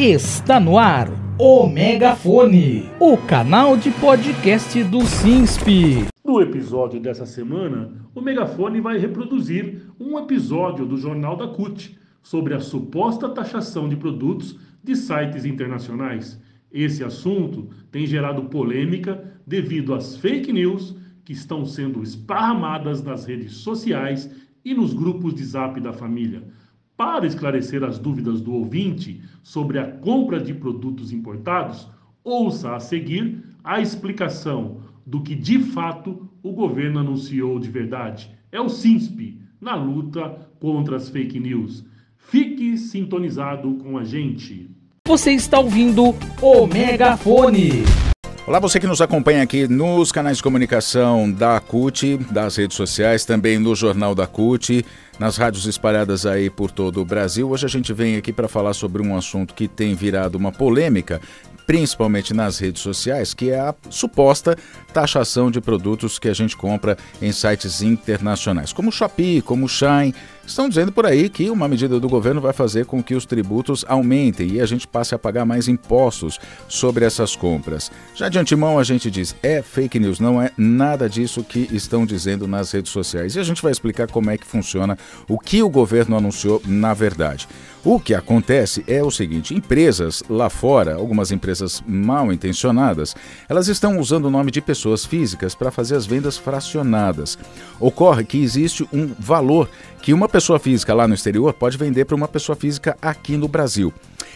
Está no ar o Megafone, o canal de podcast do SINSP. No episódio dessa semana, o Megafone vai reproduzir um episódio do Jornal da CUT sobre a suposta taxação de produtos de sites internacionais. Esse assunto tem gerado polêmica devido às fake news que estão sendo esparramadas nas redes sociais e nos grupos de zap da família. Para esclarecer as dúvidas do ouvinte sobre a compra de produtos importados, ouça a seguir a explicação do que de fato o governo anunciou de verdade. É o SINSP na luta contra as fake news. Fique sintonizado com a gente. Você está ouvindo o Megafone. Olá, você que nos acompanha aqui nos canais de comunicação da CUT, das redes sociais, também no Jornal da CUT, nas rádios espalhadas aí por todo o Brasil. Hoje a gente vem aqui para falar sobre um assunto que tem virado uma polêmica, principalmente nas redes sociais, que é a suposta taxação de produtos que a gente compra em sites internacionais, como Shopee, como Shine. Estão dizendo por aí que uma medida do governo vai fazer com que os tributos aumentem e a gente passe a pagar mais impostos sobre essas compras. Já de antemão a gente diz, é fake news, não é nada disso que estão dizendo nas redes sociais. E a gente vai explicar como é que funciona, o que o governo anunciou na verdade. O que acontece é o seguinte: empresas lá fora, algumas empresas mal intencionadas, elas estão usando o nome de pessoas físicas para fazer as vendas fracionadas. Ocorre que existe um valor que uma pessoa física lá no exterior pode vender para uma pessoa física aqui no Brasil.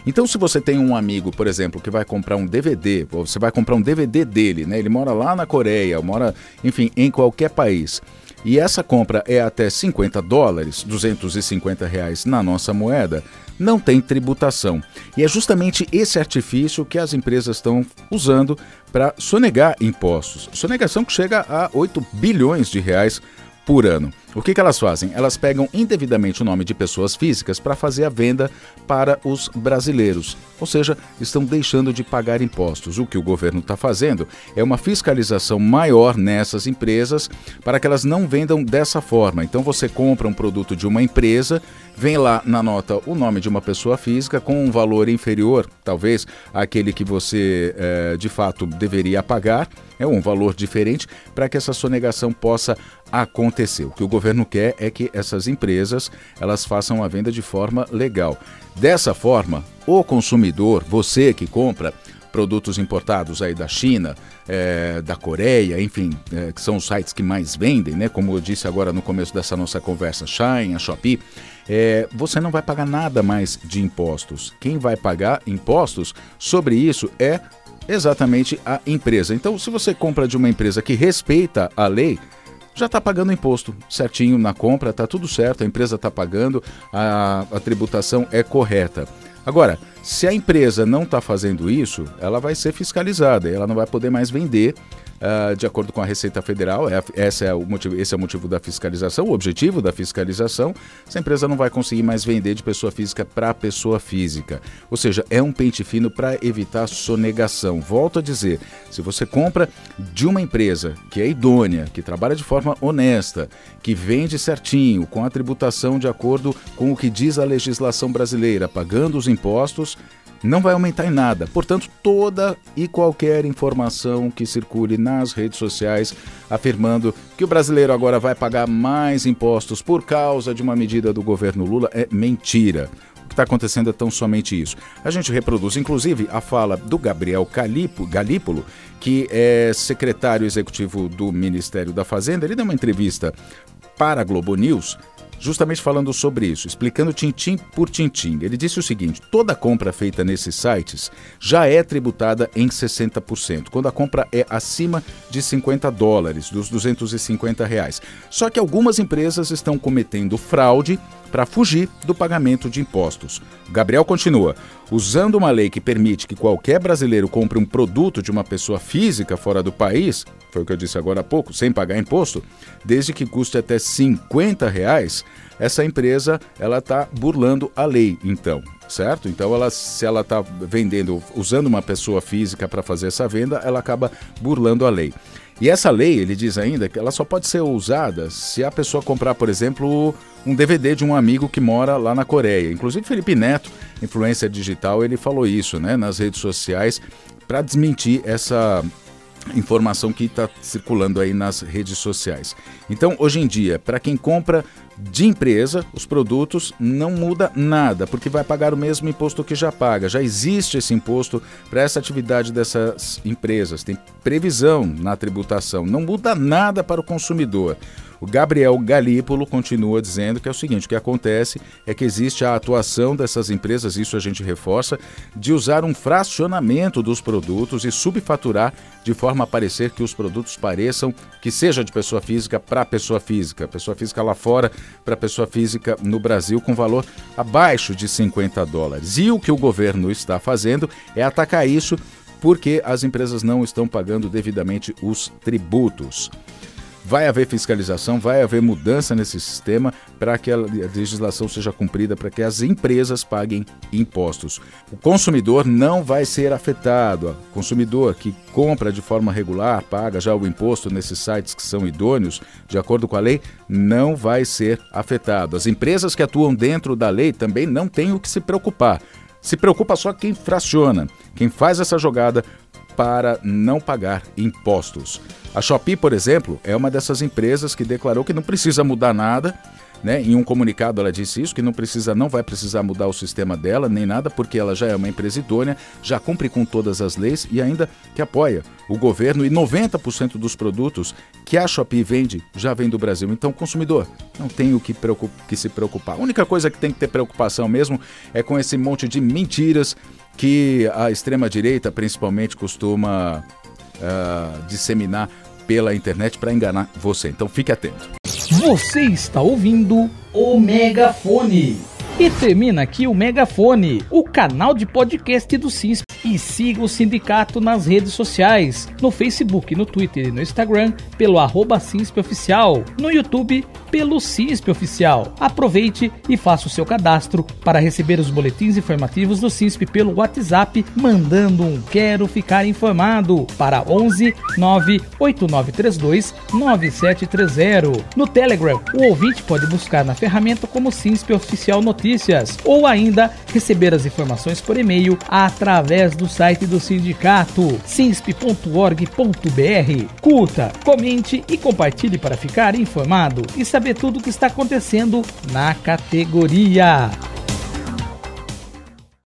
Então, se você tem um amigo, por exemplo, que vai comprar um DVD, ou você vai comprar um DVD dele, né? Ele mora lá na Coreia, mora, enfim, em qualquer país. E essa compra é até 50 dólares, 250 reais na nossa moeda, não tem tributação. E é justamente esse artifício que as empresas estão usando para sonegar impostos. Sonegação que chega a 8 bilhões de reais por ano. O que, que elas fazem? Elas pegam indevidamente o nome de pessoas físicas para fazer a venda para os brasileiros, ou seja, estão deixando de pagar impostos. O que o governo está fazendo é uma fiscalização maior nessas empresas para que elas não vendam dessa forma. Então você compra um produto de uma empresa, vem lá na nota o nome de uma pessoa física com um valor inferior, talvez, àquele que você é, de fato deveria pagar, é um valor diferente para que essa sonegação possa acontecer. O que o governo quer é que essas empresas elas façam a venda de forma legal. Dessa forma, o consumidor, você que compra produtos importados aí da China, é, da Coreia, enfim, é, que são os sites que mais vendem, né? Como eu disse agora no começo dessa nossa conversa, Shine, a Shopee, é, você não vai pagar nada mais de impostos. Quem vai pagar impostos sobre isso é exatamente a empresa. Então, se você compra de uma empresa que respeita a lei, já está pagando imposto certinho na compra, está tudo certo, a empresa está pagando, a, a tributação é correta. Agora, se a empresa não está fazendo isso, ela vai ser fiscalizada, ela não vai poder mais vender uh, de acordo com a Receita Federal, é, esse, é o motivo, esse é o motivo da fiscalização, o objetivo da fiscalização, essa empresa não vai conseguir mais vender de pessoa física para pessoa física. Ou seja, é um pente fino para evitar sonegação. Volto a dizer, se você compra de uma empresa que é idônea, que trabalha de forma honesta, que vende certinho, com a tributação de acordo com o que diz a legislação brasileira, pagando os impostos, não vai aumentar em nada. Portanto, toda e qualquer informação que circule nas redes sociais afirmando que o brasileiro agora vai pagar mais impostos por causa de uma medida do governo Lula é mentira. O que está acontecendo é tão somente isso. A gente reproduz, inclusive, a fala do Gabriel Calipo, Galípolo, que é secretário executivo do Ministério da Fazenda. Ele deu uma entrevista para a Globo News justamente falando sobre isso, explicando tintim por tintim. Ele disse o seguinte: toda compra feita nesses sites já é tributada em 60%, quando a compra é acima de 50 dólares, dos 250 reais. Só que algumas empresas estão cometendo fraude para fugir do pagamento de impostos. Gabriel continua: usando uma lei que permite que qualquer brasileiro compre um produto de uma pessoa física fora do país, foi o que eu disse agora há pouco, sem pagar imposto, desde que custe até 50 reais, essa empresa ela está burlando a lei, então, certo? Então, ela, se ela está vendendo, usando uma pessoa física para fazer essa venda, ela acaba burlando a lei. E essa lei, ele diz ainda que ela só pode ser usada se a pessoa comprar, por exemplo, um DVD de um amigo que mora lá na Coreia. Inclusive, Felipe Neto influência digital, ele falou isso né, nas redes sociais para desmentir essa informação que está circulando aí nas redes sociais. Então, hoje em dia, para quem compra de empresa, os produtos não muda nada, porque vai pagar o mesmo imposto que já paga. Já existe esse imposto para essa atividade dessas empresas, tem previsão na tributação, não muda nada para o consumidor. O Gabriel Galípolo continua dizendo que é o seguinte: o que acontece é que existe a atuação dessas empresas, isso a gente reforça, de usar um fracionamento dos produtos e subfaturar de forma a parecer que os produtos pareçam que seja de pessoa física para pessoa física, pessoa física lá fora para pessoa física no Brasil com valor abaixo de 50 dólares. E o que o governo está fazendo é atacar isso porque as empresas não estão pagando devidamente os tributos. Vai haver fiscalização, vai haver mudança nesse sistema para que a legislação seja cumprida, para que as empresas paguem impostos. O consumidor não vai ser afetado. O consumidor que compra de forma regular, paga já o imposto nesses sites que são idôneos, de acordo com a lei, não vai ser afetado. As empresas que atuam dentro da lei também não têm o que se preocupar. Se preocupa só quem fraciona, quem faz essa jogada para não pagar impostos. A Shopee, por exemplo, é uma dessas empresas que declarou que não precisa mudar nada. Né? Em um comunicado ela disse isso, que não precisa, não vai precisar mudar o sistema dela, nem nada, porque ela já é uma empresa idônea, já cumpre com todas as leis e ainda que apoia o governo e 90% dos produtos que a Shopee vende já vem do Brasil. Então, consumidor, não tem o que, que se preocupar. A única coisa que tem que ter preocupação mesmo é com esse monte de mentiras que a extrema-direita, principalmente, costuma uh, disseminar pela internet para enganar você. Então fique atento. Você está ouvindo o Megafone. E termina aqui o Megafone, o canal de podcast do CISP. E siga o sindicato nas redes sociais, no Facebook, no Twitter e no Instagram, pelo arroba Oficial, no YouTube, pelo CISP Oficial. Aproveite e faça o seu cadastro para receber os boletins informativos do CISP pelo WhatsApp, mandando um Quero Ficar Informado para 11 98932 9730. No Telegram, o ouvinte pode buscar na ferramenta como CISP Oficial Notícias ou ainda receber as informações por e-mail através do site do sindicato cinsp.org.br. Curta, comente e compartilhe para ficar informado e saber tudo o que está acontecendo na categoria.